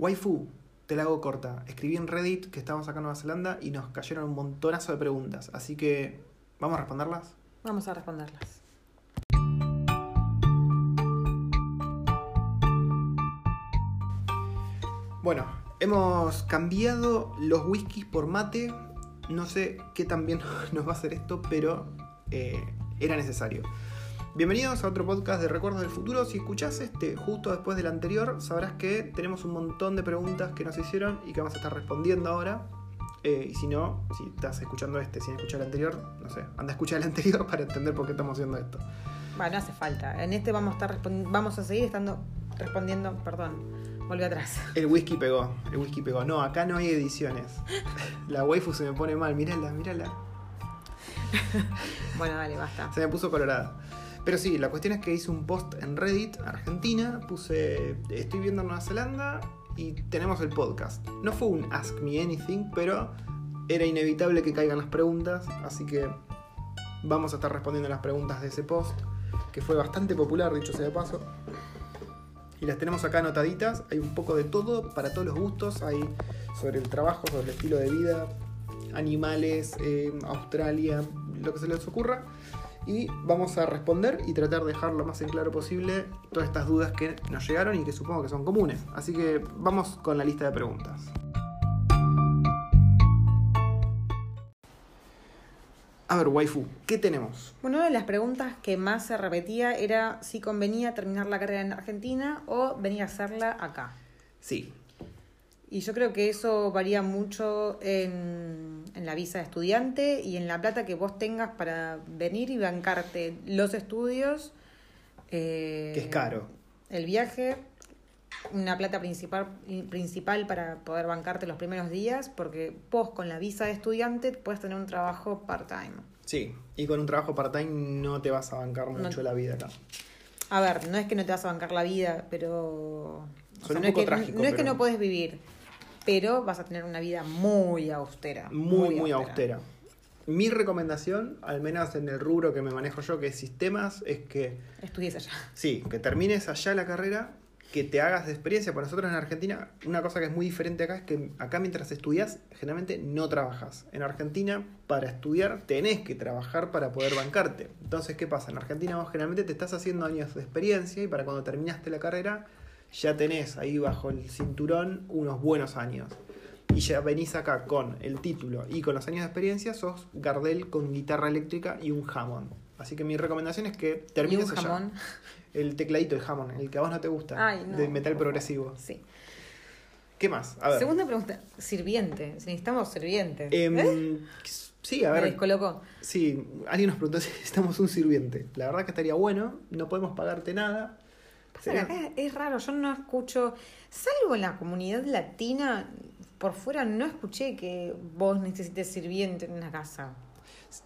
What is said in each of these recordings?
Waifu, te la hago corta. Escribí en Reddit que estábamos acá en Nueva Zelanda y nos cayeron un montonazo de preguntas. Así que, ¿vamos a responderlas? Vamos a responderlas. Bueno, hemos cambiado los whiskies por mate. No sé qué tan bien nos va a hacer esto, pero eh, era necesario. Bienvenidos a otro podcast de Recuerdos del Futuro. Si escuchás este justo después del anterior, sabrás que tenemos un montón de preguntas que nos hicieron y que vamos a estar respondiendo ahora. Eh, y si no, si estás escuchando este sin escuchar el anterior, no sé, anda a escuchar el anterior para entender por qué estamos haciendo esto. Bueno, no hace falta. En este vamos a estar vamos a seguir estando respondiendo, perdón. Volví atrás. El whisky pegó, el whisky pegó. No, acá no hay ediciones. La waifu se me pone mal, mírala, mírala. Bueno, dale, basta. Se me puso colorada. Pero sí, la cuestión es que hice un post en Reddit, Argentina, puse, estoy viendo Nueva Zelanda y tenemos el podcast. No fue un Ask Me Anything, pero era inevitable que caigan las preguntas, así que vamos a estar respondiendo las preguntas de ese post, que fue bastante popular, dicho sea de paso. Y las tenemos acá anotaditas, hay un poco de todo, para todos los gustos, hay sobre el trabajo, sobre el estilo de vida, animales, eh, Australia, lo que se les ocurra. Y vamos a responder y tratar de dejar lo más en claro posible todas estas dudas que nos llegaron y que supongo que son comunes. Así que vamos con la lista de preguntas. A ver, waifu, ¿qué tenemos? Bueno, una de las preguntas que más se repetía era si convenía terminar la carrera en Argentina o venir a hacerla acá. Sí, Y yo creo que eso varía mucho en, en la visa de estudiante y en la plata que vos tengas para venir y bancarte los estudios. eh, que es caro. El viaje, una plata principal, principal para poder bancarte los primeros días, porque vos con la visa de estudiante puedes tener un trabajo part-time. Sí, y con un trabajo part-time no te vas a bancar mucho No. la vida acá. A ver, no es que no te vas a bancar la vida, pero... o un no, es poco que, trágico, no es que pero- no puedes vivir, pero vas a tener una vida muy austera. Muy, muy austera. Mi recomendación, al menos en el rubro que me manejo yo, que es sistemas, es que Estudies allá. Sí, que termines allá la carrera, que te hagas de experiencia. Por nosotros en Argentina, una cosa que es muy diferente acá es que acá mientras estudias, generalmente no trabajas. En Argentina, para estudiar, tenés que trabajar para poder bancarte. Entonces, ¿qué pasa? En Argentina vos generalmente te estás haciendo años de experiencia y para cuando terminaste la carrera, ya tenés ahí bajo el cinturón unos buenos años. Y ya venís acá con el título y con los años de experiencia, sos Gardel con guitarra eléctrica y un Hammond. Así que mi recomendación es que Y termines un allá. jamón. El tecladito de Hammond, el que a vos no te gusta, Ay, no, de metal progresivo. Sí. ¿Qué más? A ver. Segunda pregunta. Sirviente. Si necesitamos sirviente. Em, ¿Eh? Sí, a Me ver. descolocó. Sí, alguien nos preguntó si necesitamos un sirviente. La verdad que estaría bueno, no podemos pagarte nada. Pasa que acá es raro, yo no escucho, salvo en la comunidad latina, por fuera no escuché que vos necesites sirviente en una casa.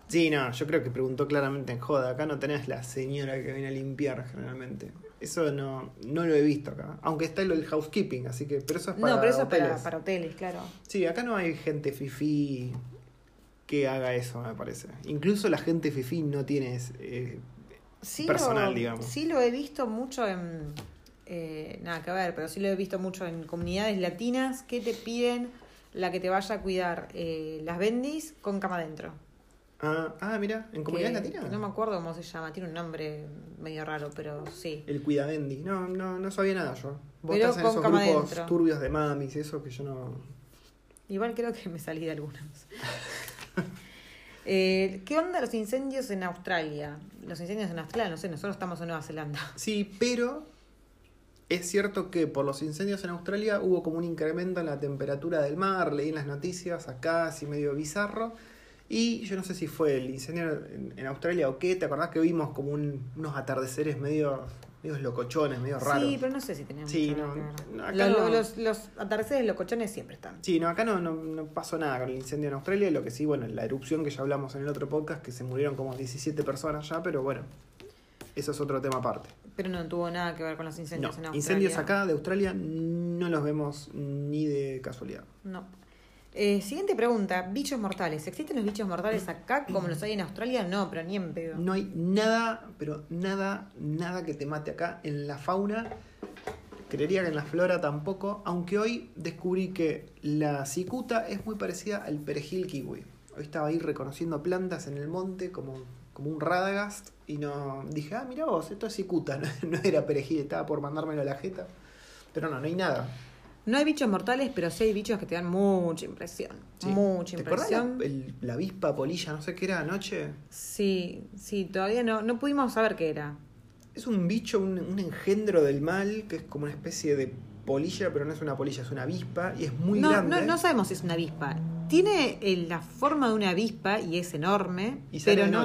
Sí, no, yo creo que preguntó claramente en joda. Acá no tenés la señora que viene a limpiar generalmente. Eso no, no lo he visto acá. Aunque está lo del housekeeping, así que. Pero eso es para no, pero eso es hoteles. para, para hoteles, claro. Sí, acá no hay gente fifi que haga eso, me parece. Incluso la gente fifi no tiene eh, Sí Personal, lo, digamos. Sí lo he visto mucho en... eh, nada que ver, pero sí lo he visto mucho en comunidades latinas que te piden la que te vaya a cuidar eh, las bendis con cama adentro. Ah, ah, mira, en comunidades Que- latinas. No me acuerdo cómo se llama, tiene un nombre medio raro, pero sí. El cuidabendi. No, no, no sabía nada yo. Vos Pero estás en esos cama grupos adentro. turbios de mamis eso que yo no. Igual creo que me salí de algunos. Eh, ¿Qué onda los incendios en Australia? Los incendios en Australia, no sé, nosotros estamos en Nueva Zelanda. Sí, pero es cierto que por los incendios en Australia hubo como un incremento en la temperatura del mar, leí en las noticias acá, así medio bizarro. Y yo no sé si fue el incendio en, en Australia o qué, ¿te acordás que vimos como un- unos atardeceres medio, medio locochones, medio raros? Sí, pero no sé si tenemos Sí, mucho no, ver. no, acá. Los, los atardeceres locochones siempre están. Sí, no, acá no, no, no pasó nada con el incendio en Australia. Lo que sí, bueno, la erupción que ya hablamos en el otro podcast, que se murieron como 17 personas ya, pero bueno, eso es otro tema aparte. Pero no tuvo nada que ver con los incendios en Australia. incendios acá de Australia no los vemos ni de casualidad. No. Eh, siguiente pregunta, bichos mortales. ¿Existen los bichos mortales acá como los hay en Australia? No, pero ni en pedo. No hay nada, pero nada, nada que te mate acá en la fauna. Creería que en la flora tampoco, aunque hoy descubrí que la cicuta es muy parecida al perejil kiwi. Hoy estaba ahí reconociendo plantas en el monte como, como un radagast y no dije, ah, mira vos, esto es cicuta, no, no era perejil, estaba por mandármelo a la jeta. Pero no, no hay nada. No hay bichos mortales, pero sí hay bichos que te dan mucha impresión. Sí. Mucha ¿Te acordás impresión. la, avispa polilla, no sé qué era anoche? Sí, sí, todavía no, no pudimos saber qué era. Es un bicho, un, un engendro del mal, que es como una especie de polilla, pero no es una polilla, es una avispa y es muy no, grande. no, no sabemos si es una avispa. Tiene eh, la forma de una avispa y es enorme, Y sale pero de no.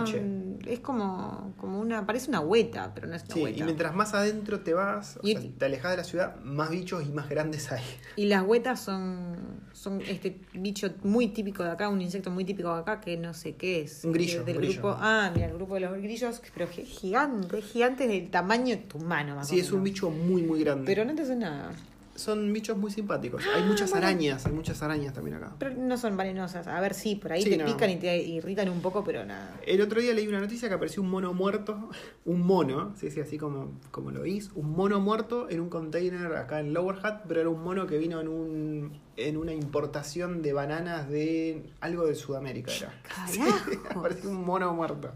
Es como, como una, parece una hueta, pero no es una Sí, hueta. y mientras más adentro te vas, o Y- sea, te alejas de la ciudad, más bichos y más grandes hay. Y las huetas son, son este bicho muy típico de acá, un insecto muy típico de acá que no sé qué es. Un grillo, Del un grillo. grupo, ah, mira, el grupo de los grillos, pero gi- gigante, gigante del tamaño de tu mano más o Sí, es un menos. bicho muy, muy grande. Pero no te hace nada. Son bichos muy simpáticos. Hay muchas bueno. arañas, hay muchas arañas también acá. Pero no son venenosas. A ver, sí, por ahí Sí, te no. pican y te irritan un poco, pero nada. El otro día leí una noticia que apareció un mono muerto, un mono, sí, sí, así como, como lo oís, un mono muerto en un container acá en Lower Hat, pero era un mono que vino en un en una importación de bananas de algo de Sudamérica era. Carajo. apareció un mono muerto.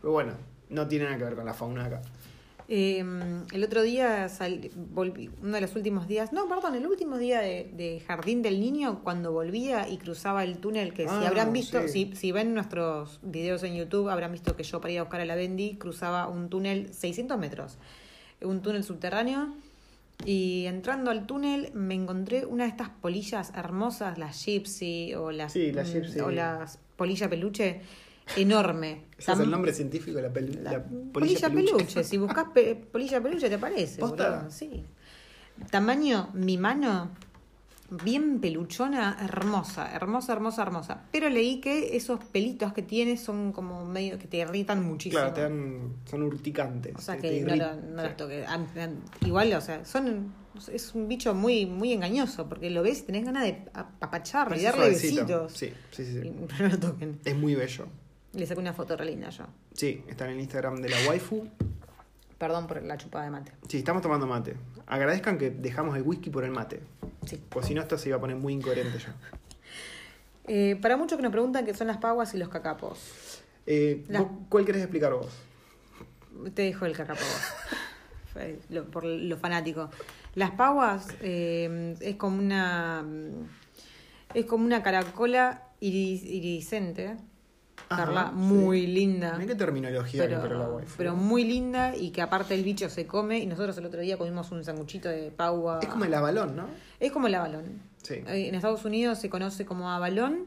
Pero bueno, no tiene nada que ver con la fauna acá. Eh, el otro día sal- volví, uno de los últimos días, no, perdón, el último día de, de Jardín del Niño, cuando volvía y cruzaba el túnel, que si Ah, habrán visto, sí. si, si ven nuestros videos en YouTube, habrán visto que yo para ir a buscar a la Bendy cruzaba un túnel 600 metros, un túnel subterráneo. Y entrando al túnel me encontré una de estas polillas hermosas, las gypsy o las, Sí, gypsy. o las polilla peluche, enorme. Ese es el nombre científico de la, pelu- la la polilla, peluche. Si buscas pe- polilla peluche te aparece. ¿Posta? boludo, Sí. Tamaño, mi mano, bien peluchona, hermosa, hermosa, hermosa, hermosa. Pero leí que esos pelitos que tiene son como medio que te irritan muchísimo. Claro, te dan, son urticantes. O sea que no, lo- no sí. toques. Am- am- Igual, o sea, son es un bicho muy muy engañoso porque lo ves y tenés ganas de apapacharlo y darle suavecito. besitos. Sí, sí, sí. sí. Y no lo toquen. Es muy bello. Le saqué una foto re linda yo. Sí, está en el Instagram de la waifu. Perdón por la chupada de mate. Sí, estamos tomando mate. Agradezcan que dejamos el whisky por el mate. Sí. Pues si no, esto se iba a poner muy incoherente ya. Eh, para muchos que nos preguntan qué son las paguas y los cacapos. Eh, La- ¿vos ¿Cuál querés explicar vos? Te dejo el cacapo vos. Lo- por lo fanático. Las paguas eh, es como una es como una caracola iris- Ajá, Carla, sí. muy linda. Mirá qué terminología que para la Pero, waifu. pero muy linda y que aparte el bicho se come y nosotros el otro día comimos un sanguchito de pagua. Es como el avalón, ¿no? Es como el abalón. Sí. Eh, En Estados Unidos se conoce como abalón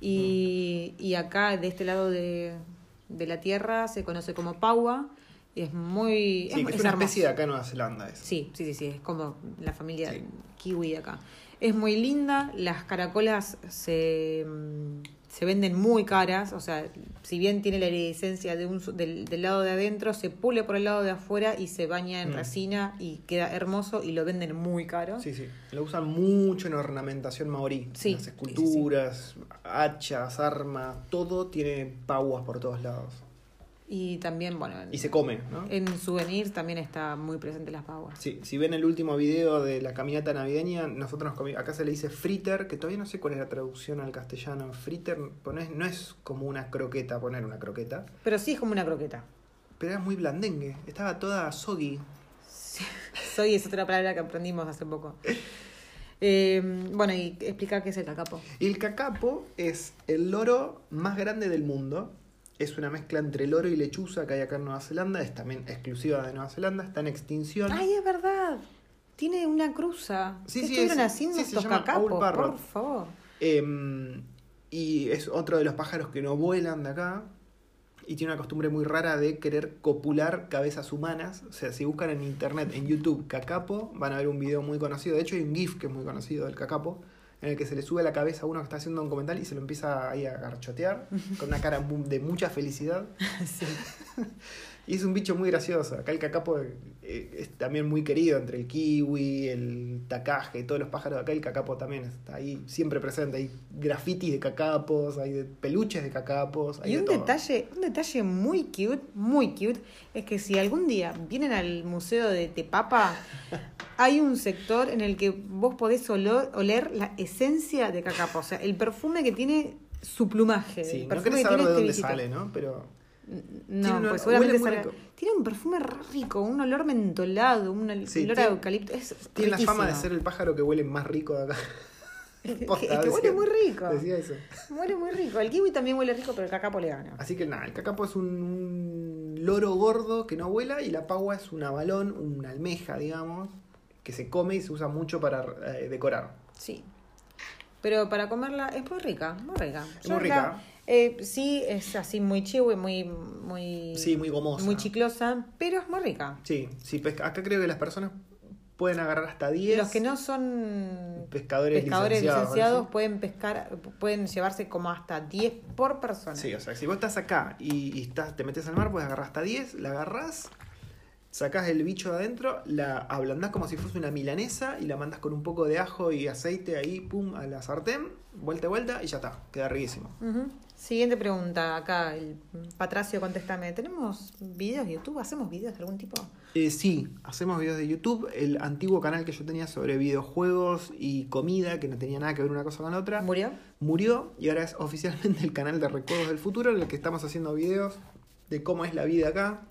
y, y acá de este lado de, de la tierra se conoce como paua y es muy... Sí, que es, una hermoso. especie de acá en Nueva Zelanda. Eso. Sí, sí, sí, sí, es como la familia Sí. kiwi de acá. Es muy linda, las caracolas se, mm, se venden muy caras, o sea, si bien tiene la iridescencia de un, del, del lado de adentro, se pule por el lado de afuera y se baña en Mm. resina y queda hermoso y lo venden muy caro. Sí, sí. Lo usan mucho en ornamentación maorí. Sí, Las sí, sí, esculturas, hachas, armas, todo tiene pauas por todos lados. Y también, bueno, en, Y se come, ¿no? en souvenirs también está muy presente las paguas. Sí, si ven el último video de la caminata navideña, nosotros nos comi- acá se le dice fritter, que todavía no sé cuál es la traducción al castellano. Fritter ponés- no es como una croqueta, poner una croqueta, Pero sí es como una croqueta. pero era muy blandengue, estaba toda soggy. Soy es otra palabra que aprendimos hace poco. Eh, bueno, y explica qué es el cacapo. Y el cacapo es el loro más grande del mundo. Es una mezcla entre loro y lechuza que hay acá en Nueva Zelanda. Es también exclusiva de Nueva Zelanda. Está en extinción. Ay, es verdad. Tiene una cruza. Sí, ¿Qué sí, estuvieron es- haciendo sí, estos cacapos? Por favor. Em, y es otro de los pájaros que no vuelan de acá. Y tiene una costumbre muy rara de querer copular cabezas humanas. O sea, si buscan en internet, en YouTube, cacapo, van a ver un video muy conocido. De hecho, hay un GIF que es muy conocido del cacapo, en el que se le sube a la cabeza a uno que está haciendo un comentario y se lo empieza ahí a garchotear, con una cara de mucha felicidad. Sí. Y es un bicho muy gracioso. Acá el cacapo eh, es también muy querido entre el kiwi, el tacaje, todos los pájaros de acá. El cacapo también está ahí siempre presente. Hay grafitis de cacapos, hay de peluches de cacapos. Hay Y de un todo. detalle, un detalle muy cute, muy cute, es que si algún día vienen al museo de Tepapa, hay un sector en el que vos podés olor- oler la esencia de cacapo, o sea, el perfume que tiene su plumaje. Sí, el no querés que saber de tiene este dónde sale, ¿no? Pero No, pues seguramente rico. Tiene un perfume rico, un olor mentolado, un ol- Sí, olor tiene- a eucalipto. Es tiene la fama de ser el pájaro que huele más rico de acá. Que, Posta, que huele muy rico. Decía eso. Huele muy rico. El kiwi también huele rico, pero el cacapo le gana. Así que nada, el cacapo es un, loro gordo que no vuela y la pagua es un abalón, una almeja, digamos, que se come y se usa mucho para eh, decorar. Sí. Pero para comerla es muy rica, muy rica. Es muy rica. Eh, sí, es así muy chihui, muy, muy, Sí, muy gomosa. muy chiclosa, pero es muy rica. Sí, sí, pesca- acá creo que las personas pueden agarrar hasta 10 Los que no son pescadores, pescadores licenciados. pueden pescar, pueden llevarse como hasta 10 por persona. Sí, o sea, si vos estás acá y, y estás, te metes al mar, puedes agarrar hasta 10, la agarrás, sacás el bicho de adentro, la ablandás como si fuese una milanesa y la mandás con un poco de ajo y aceite ahí, pum, a la sartén, vuelta y vuelta y ya está, queda riquísimo. Siguiente pregunta, acá el Patracio contéstame. ¿Tenemos videos de YouTube? ¿Hacemos videos de algún tipo? Eh, sí, hacemos videos de YouTube, el antiguo canal que yo tenía sobre videojuegos y comida, que no tenía nada que ver una cosa con la otra, ¿Murió? murió y ahora es oficialmente el canal de Recuerdos del Futuro en el que estamos haciendo videos de cómo es la vida acá.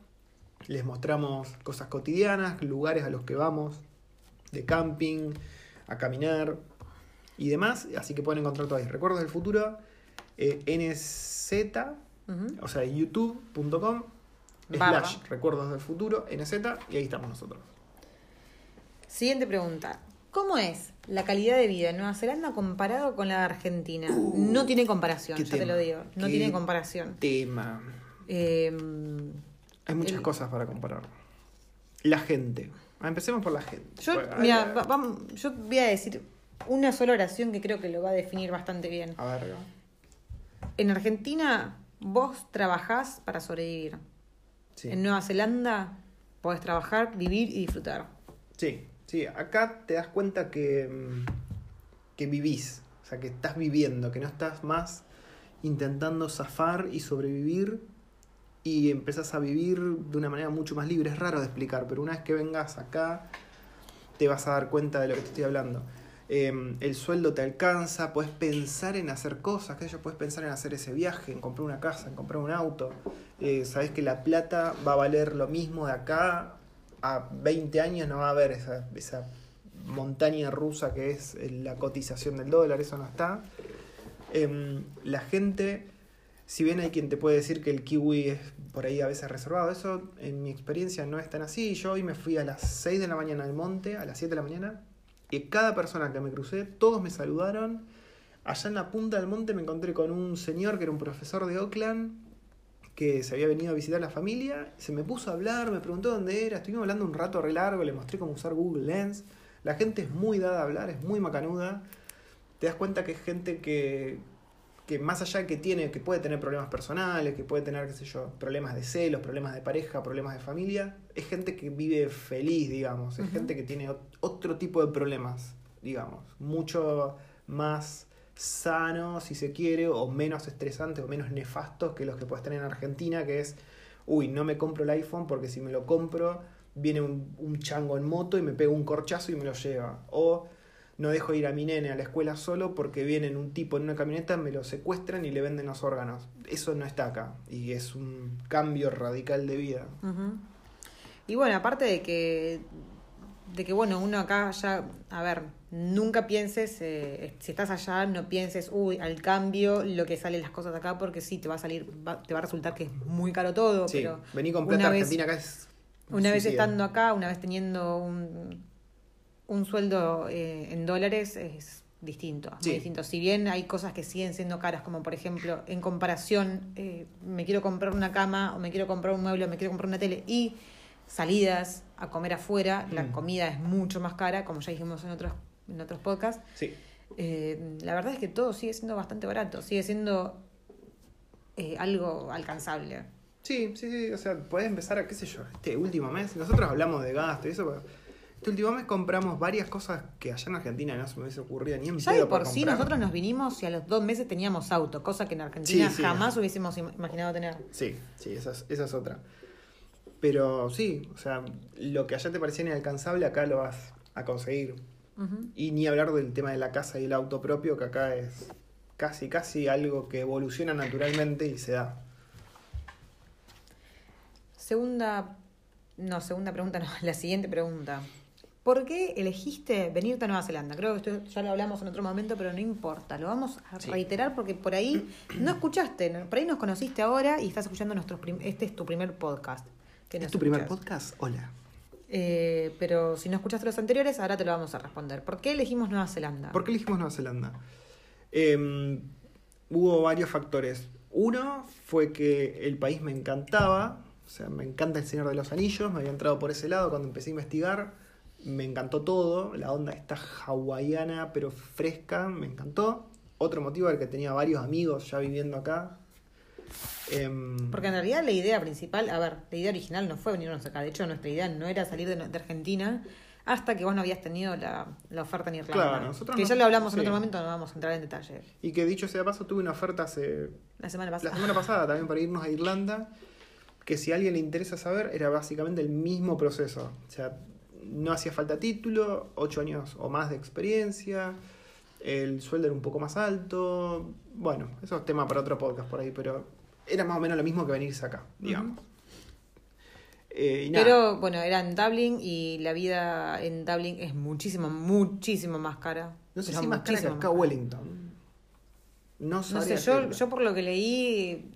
Les mostramos cosas cotidianas, lugares a los que vamos, de camping, a caminar y demás. Así que pueden encontrar todo ahí. Recuerdos del Futuro, eh, NZ, o sea, youtube.com, slash Recuerdos del Futuro, NZ, y ahí estamos nosotros. Siguiente pregunta. ¿Cómo es la calidad de vida en Nueva Zelanda comparado con la de Argentina? no tiene comparación, ya te lo digo. No tiene comparación. Tema. Eh, Hay muchas El- cosas para comparar. La gente. Ah, empecemos por la gente. yo, Bueno, mira, vamos, yo voy a decir una sola oración que creo que lo va a definir bastante bien. A ver. En Argentina, vos trabajás para sobrevivir. Sí. En Nueva Zelanda, podés trabajar, vivir y disfrutar. Sí, sí, acá te das cuenta que, mm, que vivís, o sea, que estás viviendo, que no estás más intentando zafar y sobrevivir y empezás a vivir de una manera mucho más libre. Es raro de explicar, pero una vez que vengas acá te vas a dar cuenta de lo que te estoy hablando. Eh, el sueldo te alcanza, puedes pensar en hacer cosas, que puedes pensar en hacer ese viaje, en comprar una casa, en comprar un auto. Eh, sabes que la plata va a valer lo mismo de acá a 20 años, no va a haber esa, esa montaña rusa que es la cotización del dólar, eso no está. Em, la gente, si bien hay quien te puede decir que el kiwi es por ahí a veces reservado, eso en mi experiencia no es tan así. Yo hoy me fui a las 6 de la mañana al monte, a las 7 de la mañana, y cada persona que me crucé, todos me saludaron. Allá en la punta del monte me encontré con un señor que era un profesor de Oakland, que se había venido a visitar a la familia, se me puso a hablar, me preguntó dónde era, estuvimos hablando un rato re largo, le mostré cómo usar Google Lens. La gente es muy dada a hablar, es muy macanuda. Te das cuenta que es gente que, que más allá de que tiene, que puede tener problemas personales, que puede tener, qué sé yo, problemas de celos, problemas de pareja, problemas de familia, es gente que vive feliz, digamos, es gente que tiene ot- otro tipo de problemas, digamos, mucho más sanos, si se quiere, o menos estresantes o menos nefastos que los que puedes tener en Argentina, que es, uy, no me compro el iPhone porque si me lo compro, viene un, un chango en moto y me pega un corchazo y me lo lleva. O no dejo ir a mi nene a la escuela solo porque viene un tipo en una camioneta, me lo secuestran y le venden los órganos. Eso no está acá y es un cambio radical de vida. Y bueno, aparte de que, de que bueno, uno acá ya, a ver, nunca pienses, eh, si estás allá, no pienses, uy, al cambio, lo que salen las cosas acá, porque sí, te va a salir, va- te va a resultar que es muy caro todo, Sí, pero vení con plata vez- argentina acá es. una vez estando acá, una vez teniendo un, un sueldo eh, en dólares, es distinto, muy distinto. Si bien hay cosas que siguen siendo caras, como por ejemplo, en comparación, eh, me quiero comprar una cama, o me quiero comprar un mueble, o me quiero comprar una tele, y salidas a comer afuera, la Mm. comida es mucho más cara, como ya dijimos en otros, en otros podcasts. Sí, Eh, la verdad es que todo sigue siendo bastante barato, sigue siendo eh, algo alcanzable. Sí, sí, sí, o sea, podés empezar a, qué sé yo, este último mes, nosotros hablamos de gasto y eso, pero este último mes compramos varias cosas que allá en Argentina no se me hubiese ocurrido ni en Ya de por sí comprar. nosotros nos vinimos y a los dos meses teníamos auto, cosa que en Argentina Sí, sí. jamás hubiésemos im- imaginado tener. Sí, sí, esa es, esa es otra. Pero sí, o sea, lo que allá te parecía inalcanzable, acá lo vas a conseguir. Y ni hablar del tema de la casa y el auto propio, que acá es casi, casi algo que evoluciona naturalmente y se da. Segunda, no, segunda pregunta, no, la siguiente pregunta. ¿Por qué elegiste venirte a Nueva Zelanda? Creo que esto ya lo hablamos en otro momento, pero no importa. Lo vamos a Sí. reiterar porque por ahí no escuchaste, por ahí nos conociste ahora y estás escuchando nuestros este es tu primer podcast. que ¿Es tu primer podcast? Hola. Eh, pero si no escuchaste los anteriores, ahora te lo vamos a responder. ¿Por qué elegimos Nueva Zelanda? ¿Por qué elegimos Nueva Zelanda? Eh, hubo varios factores. Uno fue que el país me encantaba, o sea, me encanta el Señor de los Anillos, me había entrado por ese lado cuando empecé a investigar, me encantó todo, la onda está hawaiana pero fresca, me encantó. Otro motivo era que tenía varios amigos ya viviendo acá. Em, Porque en realidad la idea principal, a ver, la idea original no fue venirnos acá. De hecho, nuestra idea no era salir de, de Argentina hasta que vos no habías tenido la, la oferta en Irlanda. Claro, nosotros que no- ya lo hablamos en otro momento, no vamos a entrar en detalle. y que dicho sea de paso, tuve una oferta hace La semana La pasada. semana pasada también para irnos a Irlanda, que si a alguien le interesa saber, era básicamente el mismo proceso. O sea, no hacía falta título, ocho años o más de experiencia, el sueldo era un poco más alto. Bueno, eso es tema para otro podcast por ahí, pero era más o menos lo mismo que venirse acá, digamos. Eh, y nada, Pero bueno, era en Dublin y la vida en Dublin es muchísimo, muchísimo más cara. no sé si más cara que acá. Wellington. No, No sé, yo, yo por lo que leí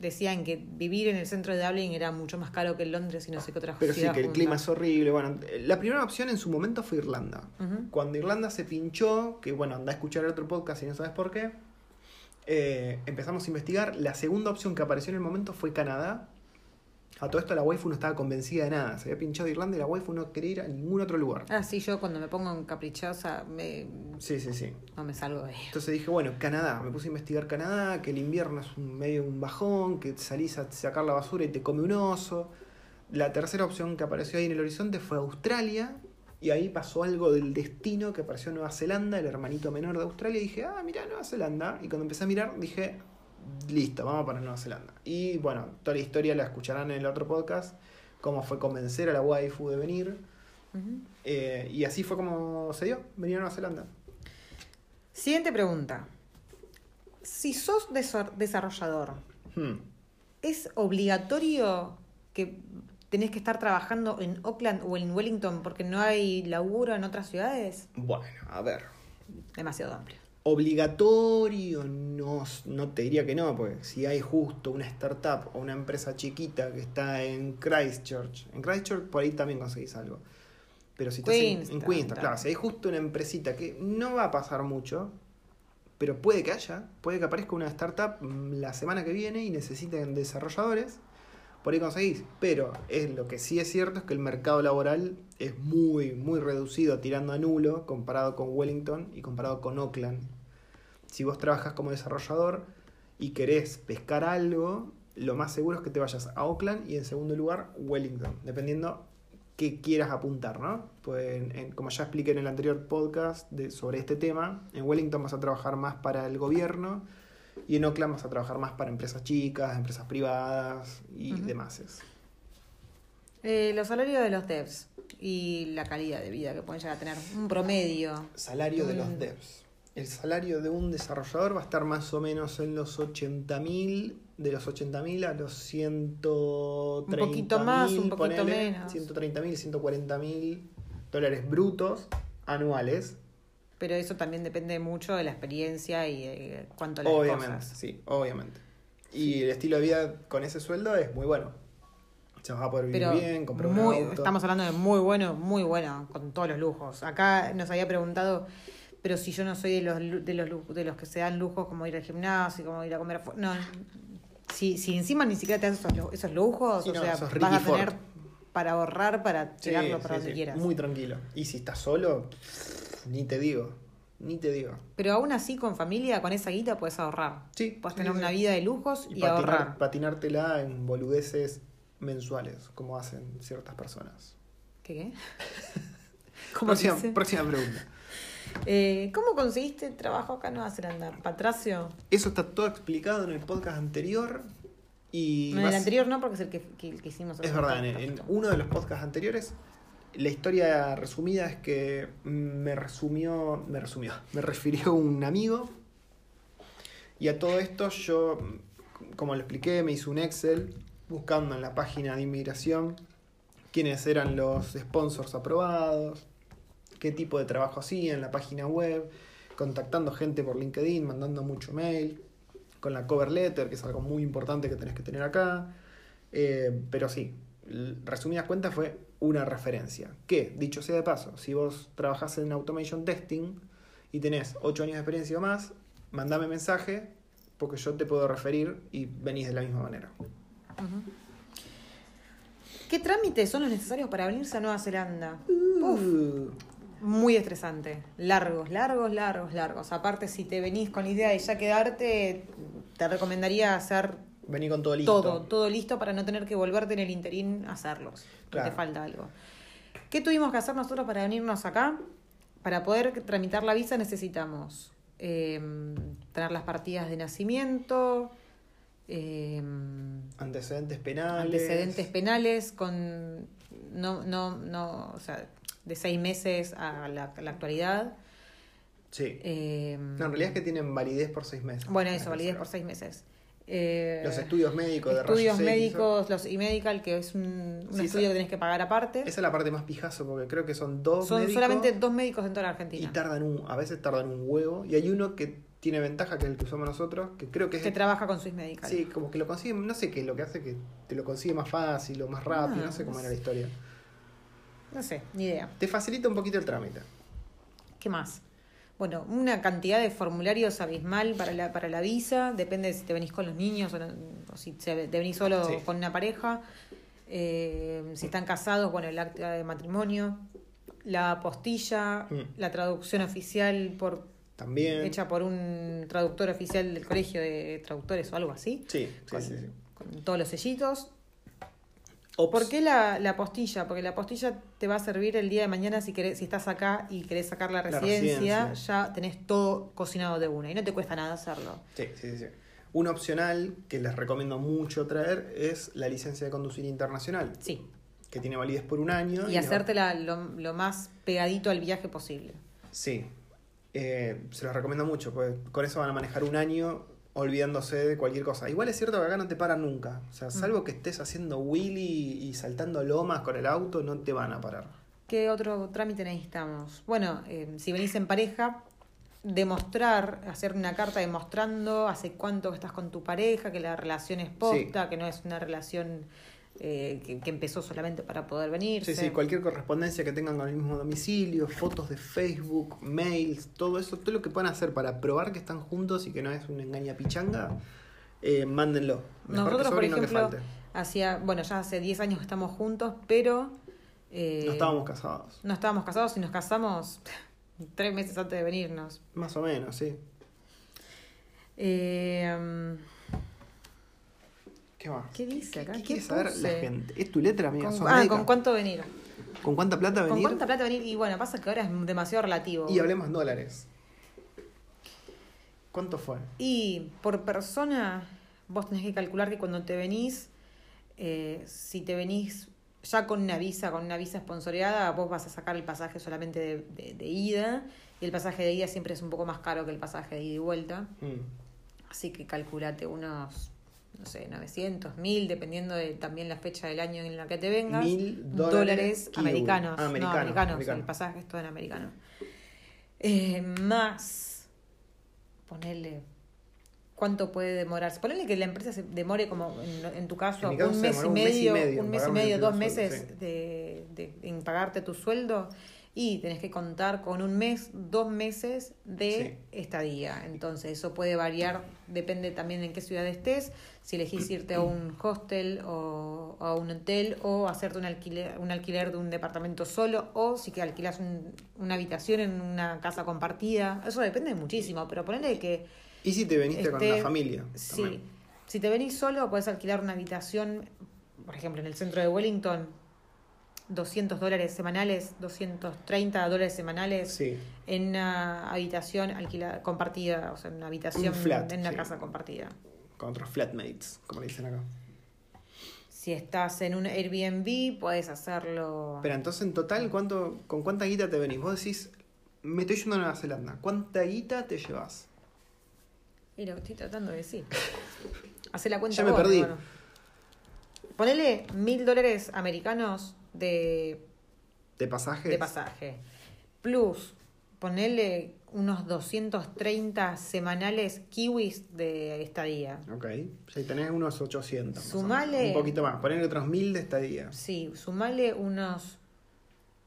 decían que vivir en el centro de Dublin era mucho más caro que en Londres y no sé qué otra Pero sí, que el clima es horrible. Bueno, la primera opción en su momento fue Irlanda. Cuando Irlanda se pinchó, que bueno, anda a escuchar el otro podcast y no sabes por qué, eh, empezamos a investigar. La segunda opción que apareció en el momento fue Canadá. A todo esto la waifu no estaba convencida de nada. Se había pinchado Irlanda y la waifu no quería ir a ningún otro lugar. Ah, sí, yo cuando me pongo en caprichosa me, Sí, sí, sí. no me salgo de ahí. Entonces dije, bueno, Canadá. Me puse a investigar Canadá, que el invierno es un medio un bajón, que salís a sacar la basura y te come un oso. La tercera opción que apareció ahí en el horizonte fue Australia. Y ahí pasó algo del destino que apareció Nueva Zelanda, el hermanito menor de Australia. Y dije, ah, mira, Nueva Zelanda. Y cuando empecé a mirar, dije, listo, vamos para Nueva Zelanda. Y bueno, toda la historia la escucharán en el otro podcast. Cómo fue convencer a la waifu de venir. Eh, y así fue como se dio, venir a Nueva Zelanda. Siguiente pregunta. Si sos desarrollador, Hmm. ¿es obligatorio que tenés que estar trabajando en Auckland o en Wellington porque no hay laburo en otras ciudades? Bueno, a ver. Demasiado amplio. Obligatorio, no, no te diría que no, porque si hay justo una startup o una empresa chiquita que está en Christchurch, en Christchurch por ahí también conseguís algo. Pero si estás en- en, Queenstown, Queenstown, claro. claro, si hay justo una empresita que no va a pasar mucho, pero puede que haya, puede que aparezca una startup mm, la semana que viene y necesiten desarrolladores, por ahí conseguís. Pero es lo que sí es cierto es que el mercado laboral es muy, muy reducido, tirando a nulo, comparado con Wellington y comparado con Auckland. Si vos trabajas como desarrollador y querés pescar algo, lo más seguro es que te vayas a Auckland y en segundo lugar Wellington, dependiendo qué quieras apuntar, ¿no? Pues como ya expliqué en el anterior podcast sobre este tema, en Wellington vas a trabajar más para el gobierno y en Auckland vas a trabajar más para empresas chicas, empresas privadas y Ujú. demás. Eh, los salarios de los devs y la calidad de vida que pueden llegar a tener. Un promedio. Salario de los Mm. devs. El salario de un desarrollador va a estar más o menos en los 80.000, de los 80.000 a los 130.000. Un poquito más, un poquito ponele, menos. 130.000, 140.000 dólares brutos anuales. Pero eso también depende mucho de la experiencia y de cuánto las Obviamente, cosas. sí, obviamente. Y el estilo de vida con ese sueldo es muy bueno. Se vas a poder vivir Pero bien, comprar un muy, auto. estamos hablando de muy bueno, muy bueno, con todos los lujos. Acá nos había preguntado, pero si yo no soy de los de los de los que se dan lujos como ir al gimnasio, como ir a comer afuera. No, si, si encima ni siquiera te das esos, esos lujos, Sí, o no, sea, vas a Ford. tener para ahorrar para tirarlo sí, para donde quieras. Muy tranquilo. Y si estás solo, ni te digo. ni te digo. Pero aún así, con familia, con esa guita puedes ahorrar. Sí. Puedes tener sí, una sí. vida de lujos y, patinar- ahorrar. patinártela en boludeces mensuales, como hacen ciertas personas. ¿Qué qué? ¿Cómo Próxima, próxima pregunta. Eh, ¿Cómo conseguiste trabajo acá en Nueva Zelanda? ¿Patracio? Eso está todo explicado en el podcast anterior. Y No, en el anterior no, porque es el que, que- que hicimos. Es verdad, en, en uno de los podcasts anteriores, la historia resumida es que me resumió, me resumió, me refirió un amigo. Y a todo esto yo, como le expliqué, me hice un Excel buscando en la página de inmigración quiénes eran los sponsors aprobados, qué tipo de trabajo hacían en la página web, contactando gente por LinkedIn, mandando mucho mail, con la cover letter, que es algo muy importante que tenés que tener acá. Eh, pero sí, resumidas cuentas fue una referencia. Que, dicho sea de paso, si vos trabajás en automation testing y tenés 8 años de experiencia o más, mandame mensaje porque yo te puedo referir y venís de la misma manera. ¿Qué trámites son los necesarios para venirse a Nueva Zelanda? Uf, Uh, muy estresante. Largos, largos, largos, largos. Aparte, si te venís con la idea de ya quedarte, te recomendaría hacer vení con todo listo. todo, todo listo para no tener que volverte en el interín a hacerlos. Claro. te falta algo. ¿Qué tuvimos que hacer nosotros para venirnos acá? Para poder tramitar la visa necesitamos eh, tener las partidas de nacimiento, eh, Antecedentes penales. antecedentes penales con no, no, no, o sea, de seis meses a la, a la actualidad. Sí. Eh, No, en realidad es que tienen validez por seis meses. bueno, Es eso, validez por seis meses. Eh, Los estudios médicos de estudios rayos X, médicos, los e-medical, que es un, un Sí, estudio esa- que tenés que pagar aparte. Esa es la parte más pijazo porque creo que son dos Son médicos solamente dos médicos en toda la y Argentina tardan un, a veces tardan un huevo y hay uno que tiene ventaja que es el que usamos nosotros, que creo que es que trabaja con Swiss Medical. sí, como que lo consigue, no sé qué lo que hace que te lo consigue más fácil o más rápido, Ah, no sé cómo era la historia. No sé, ni idea. Te facilita un poquito el trámite. ¿Qué más? Bueno, una cantidad de formularios abismal para la, para la visa, depende de si te venís con los niños o, no- o si te venís solo Sí. con una pareja, eh, si están casados, bueno, el acta de matrimonio, la apostilla, Mm. la traducción oficial por También. hecha por un traductor oficial del colegio de traductores o algo así, Sí, sí, con, sí, sí. con todos los sellitos. Ops. ¿Por qué la, la apostilla? Porque la apostilla te va a servir el día de mañana si querés, si estás acá y querés sacar la La residencia, ya tenés todo cocinado de una y no te cuesta nada hacerlo. Sí, sí, sí. Un opcional que les recomiendo mucho traer es la licencia de conducir internacional, Sí. que tiene validez por un año. Y hacértela lo, lo más pegadito al viaje posible. Sí, Eh, se los recomiendo mucho, pues con eso van a manejar un año olvidándose de cualquier cosa. Igual es cierto que acá no te paran nunca. O sea, Mm. salvo que estés haciendo wheelie y saltando lomas con el auto, no te van a parar. ¿Qué otro trámite necesitamos? Bueno, eh, si venís en pareja, demostrar, hacer una carta demostrando hace cuánto estás con tu pareja, que la relación es posta, que no es una relación eh, que, que empezó solamente para poder venir. Sí, sí, cualquier correspondencia que tengan con el mismo domicilio, fotos de Facebook, mails, todo eso, todo lo que puedan hacer para probar que están juntos y que no es una engaña pichanga, eh, mándenlo. Mejor Nosotros, por no ejemplo, falte. hacía, bueno, ya hace 10 años que estamos juntos, pero eh, No estábamos casados. no estábamos casados y nos casamos tres meses antes de venirnos. Más o menos, sí. Eh, um, ¿Qué más? ¿Qué dice acá? ¿Qué, ¿Qué quiere saber la gente? ¿Es tu letra, amiga? con, ¿Sos ah? ¿con cuánto venir? ¿Con cuánta plata ¿Con venir? cuánta plata venir? Y bueno, pasa que ahora es demasiado relativo. Y hablemos en dólares. ¿Cuánto fue? Y por persona, vos tenés que calcular que cuando te venís, eh, si te venís ya con una visa, con una visa esponsoreada, vos vas a sacar el pasaje solamente de, de- de ida. Y el pasaje de ida siempre es un poco más caro que el pasaje de ida y vuelta. Mm. Así que calculate unos, no sé, 900, 1000, dependiendo de también la fecha del año en la que te vengas. Mil dólares americanos. Ah, no, americano, americanos. americano. El pasaje es todo en americano. Eh, más, ponerle. ¿Cuánto puede demorarse? Ponele que la empresa se demore como, en, en tu caso, En mi caso un, mes y demoró un mes y medio, un mes y medio, dos sueldo, meses sí. de, de- en pagarte tu sueldo. Y tenés que contar con un mes, dos meses de estadía. Entonces, eso puede variar, depende también en qué ciudad estés, si elegís irte a un hostel o a un hotel o hacerte un alquiler, un alquiler de un departamento solo o si que alquilas un- una habitación en una casa compartida. Eso depende muchísimo, pero ponele que Y si te veniste con la familia. Sí. también. Si te venís solo, puedes alquilar una habitación, por ejemplo, en el centro de Wellington, 200 dólares semanales, 230 dólares semanales Sí. en una habitación alquilada, compartida, o sea, en una habitación Un flat, en una sí. casa compartida. Con otros flatmates, como le dicen acá. Si estás en un Airbnb, puedes hacerlo. Pero entonces en total, ¿cuánto, ¿con cuánta guita te venís? Vos decís, me estoy yendo a Nueva Zelanda. ¿Cuánta guita te llevas? Y lo estoy tratando de decir. Hace la cuenta. Ya me vos, perdí. hermano. Ponele mil dólares americanos de ¿De pasajes? de pasaje. Plus, ponele unos 230 semanales kiwis de estadía. Ok. Ya tenés unos 800. más o menos. Sumale- Un poquito más. Poner otros 1000 de estadía. Sí, sumale unos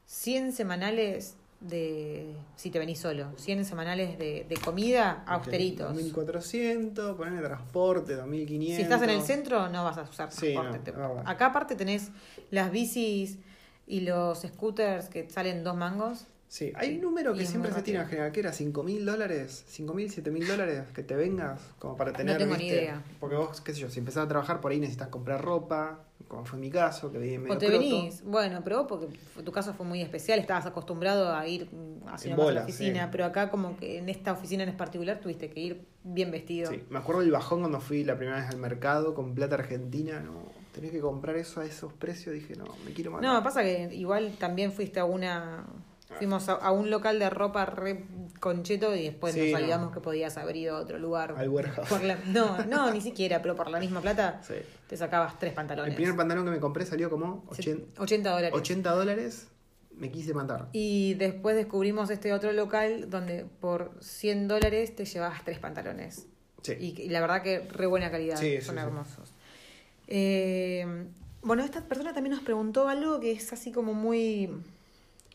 100 semanales de. Si te venís solo, 100 semanales de, de comida, austeritos. Ok, 2400, ponerle transporte, 2500. Si estás en el centro, no vas a usar Sí, transporte. no, Te-. Acá, aparte, tenés las bicis y los scooters que salen dos mangos. Sí, hay un número que siempre se tira en general, que era 5.000 dólares, 5.000, 7.000 dólares, que te vengas como para tener, tengo ni ¿viste? idea. Porque vos, qué sé yo, si empezás a trabajar por ahí necesitas comprar ropa, como fue mi caso, que viví medio O te croto. venís, bueno, pero vos porque tu caso fue muy especial, estabas acostumbrado a ir hacia En bola, la oficina, sí. pero acá como que en esta oficina en particular tuviste que ir bien vestido. Sí, me acuerdo el bajón cuando fui la primera vez al mercado con plata argentina, no, tenés que comprar eso a esos precios, dije, no, me quiero matar. No, pasa que igual también fuiste a una... Fuimos a, a un local de ropa re concheto y después Sí, nos no. olvidamos que podías haber ido a otro lugar. Al warehouse. Por la- no, no, ni siquiera, pero por la misma plata Sí. te sacabas tres pantalones. El primer pantalón que me compré salió como Se- 80, 80 dólares. 80 dólares, me quise matar. Y después descubrimos este otro local donde por 100 dólares te llevabas tres pantalones. Sí. Y, y la verdad que re buena calidad, Sí, son sí. hermosos. Eh, bueno, esta persona también nos preguntó algo que es así como muy...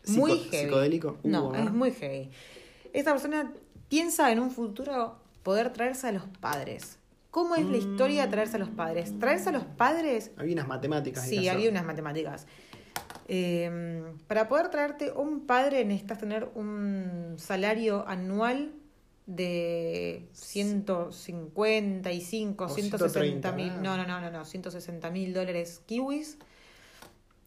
Muy heavy. psicodélico. Uh, No, ver. es muy heavy. Esta persona piensa en un futuro poder traerse a los padres. ¿Cómo es la historia de traerse a los padres? Traerse a los padres Había unas matemáticas. Sí, había unas matemáticas. Eh, para poder traerte un padre necesitas tener un salario anual de 155, O 160 mil, 130, no, no, no, no, no, 160 mil dólares kiwis.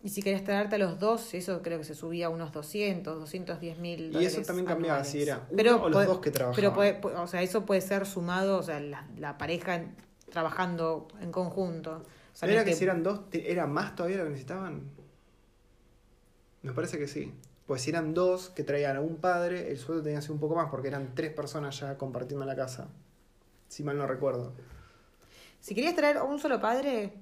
Y si querés traerte a los dos, eso creo que se subía a unos 200, 210 mil Y dólares. eso también cambiaba anuales. si era uno o los dos que trabajaban. Pero puede- pu- o sea, eso puede ser sumado, o sea, la, la pareja trabajando en conjunto. O sea, ¿No no era que si eran dos, era más todavía lo que necesitaban? Me parece que sí. Pues si eran dos que traían a un padre, el sueldo tenía que ser un poco más porque eran tres personas ya compartiendo la casa. Si mal no recuerdo. Si querías traer a un solo padre,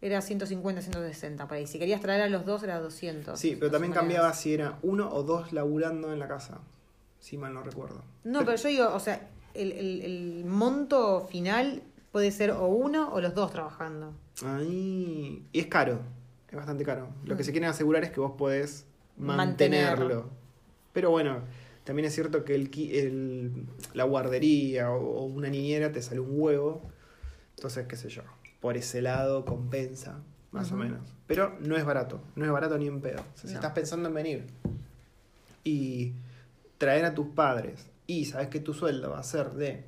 era 150, 160 por ahí. Si querías traer a los dos, era 200. Sí, pero también cambiaba si era uno o dos laburando en la casa. Si mal no recuerdo. No, pero yo digo, o sea, el, el- el monto final puede ser o uno o los dos trabajando. Ahí. Y es caro. Es bastante caro. Lo que se quieren asegurar es que vos podés Mantenerlo. mantenerlo. Pero bueno, también es cierto que el, el- la guardería o, o una niñera te sale un huevo. Entonces, qué sé yo. Por ese lado compensa, más o menos. Pero no es barato. No es barato ni en pedo. O sea, si estás pensando en venir y traer a tus padres y sabes que tu sueldo va a ser de.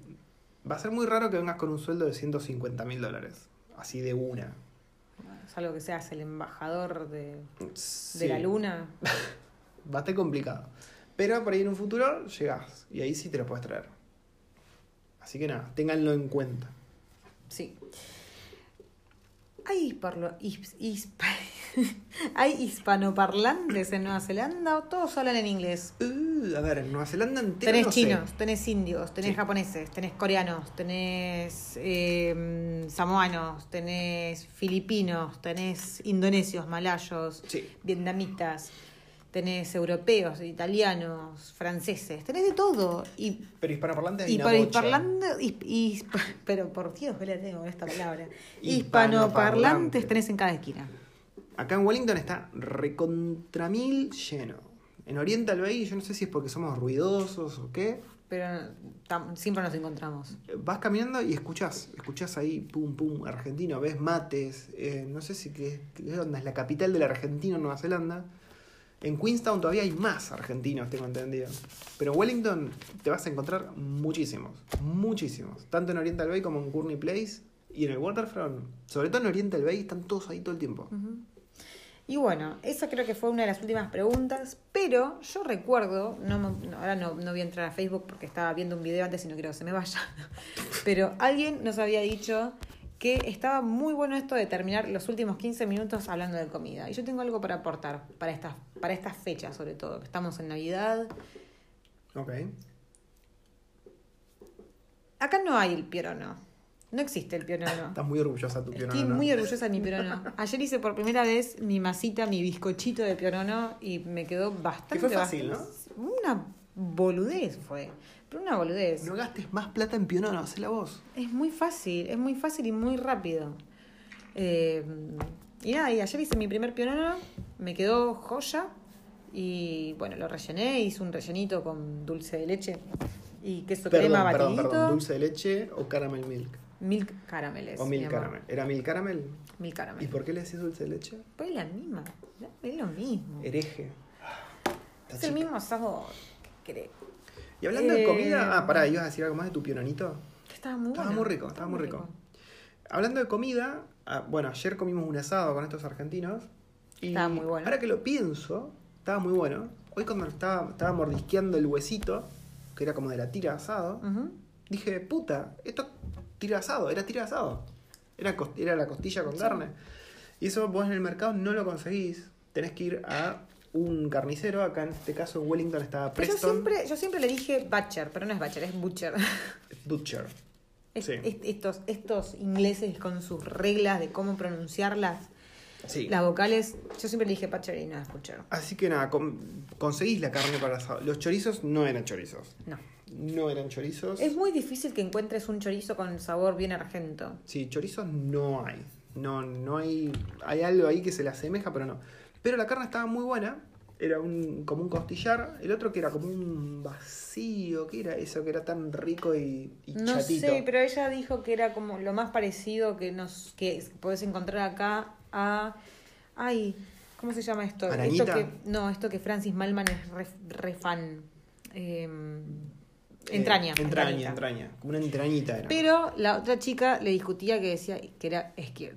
Va a ser muy raro que vengas con un sueldo de 150 mil dólares. Así de una. Es algo que seas el embajador de, de la luna. Va a estar complicado. Pero por ahí en un futuro llegás. Y ahí sí te lo puedes traer. Así que nada, ténganlo en cuenta. Sí. ¿Hay, hisparlo- his- hispa- ¿Hay hispanoparlantes en Nueva Zelanda o todos hablan en inglés? Uh, a ver, en Nueva Zelanda entera Tenés no sé. chinos, tenés indios, tenés Sí. japoneses, tenés coreanos, tenés eh, samoanos, tenés filipinos, tenés indonesios, malayos, Sí. vietnamitas, tenés europeos, italianos, franceses, tenés de todo. Y, Pero hispanoparlante hay y hisp- hisp- pero por Dios, que la tengo esta palabra. Hispanoparlantes. Hispanoparlantes tenés en cada esquina. Acá en Wellington está recontra mil lleno. En Oriental Bay, yo no sé si es porque somos ruidosos o qué. Pero siempre nos encontramos. Vas caminando y escuchás, escuchás ahí, pum, pum, argentino, ves mates, eh, no sé si qué, qué onda, es la capital de la Argentina en Nueva Zelanda. En Queenstown todavía hay más argentinos, tengo entendido. Pero Wellington te vas a encontrar muchísimos, muchísimos. Tanto en Oriental Bay como en Courtney Place y en el Waterfront. Sobre todo en Oriental Bay están todos ahí todo el tiempo. Y bueno, esa creo que fue una de las últimas preguntas, pero yo recuerdo, ahora no, no voy a entrar a Facebook porque estaba viendo un video antes y no quiero que se me vaya, pero alguien nos había dicho que estaba muy bueno esto de terminar los últimos 15 minutos hablando de comida. Y yo tengo algo para aportar para estas, para estas fechas sobre todo. Estamos en Navidad. Ok. Acá no hay el pierono. No existe el pierono. Estás muy orgullosa tu Estoy pionono, ¿no? muy orgullosa de mi pionono. Ayer hice por primera vez mi masita, mi bizcochito de pionono y me quedó bastante. Que fue fácil, bastante- Una boludez fue. Pero una boludez. No gastes más plata en pionono, hacela vos. Es muy fácil, es muy fácil y muy rápido. Eh, y nada, y ayer hice mi primer pionono, me quedó joya y bueno, lo rellené, hice un rellenito con dulce de leche y queso Perdón, crema perdón, batidito. perdón. ¿Dulce de leche o caramel milk? Milk carameles. O mi milk caramel. ¿Era milk caramel? Milk caramel. ¿Y por qué le decís dulce de leche? Pues es la misma, es lo mismo. Hereje. Es el mismo sabor. Y hablando de Eh, comida, ah, pará, ibas a decir algo más de tu piononito. Estaba muy Estaba muy rico, estaba muy rico. Hablando de comida, ah, bueno, ayer comimos un asado con estos argentinos. Y Estaba muy bueno. Ahora que lo pienso, estaba muy bueno. Hoy cuando estaba, estaba mordisqueando el huesito, que era como de la tira de asado, dije, puta, esto tira asado, era tira de asado. Era, era la costilla con carne. Y eso vos en el mercado no lo conseguís. Tenés que ir a un carnicero. Acá en este caso en Wellington estaba Yo Preston siempre, yo siempre le dije butcher, pero no es butcher, es butcher. Butcher. Es- Sí. es- estos, estos ingleses con sus reglas de cómo pronunciar las, Sí. las vocales, yo siempre le dije butcher y no es butcher. Así que nada, con- conseguís la carne para asado. Los chorizos no eran chorizos. No. No eran chorizos. Es muy difícil que encuentres un chorizo con sabor bien argento. Sí, chorizos no hay. No, no hay. Hay algo ahí que se le asemeja, pero no. Pero la carne estaba muy buena. Era un, como un costillar. El otro que era como un vacío. ¿Qué era eso? Que era tan rico y, y No chatito. sé, pero ella dijo que era como lo más parecido que nos que podés encontrar acá a ay, ¿cómo se llama esto? ¿Arañita? Esto que no, esto que Francis Malman es re, re fan. Eh, Eh, entraña, entraña, entraña. Como una entrañita era. Pero la otra chica le discutía que decía que era scared.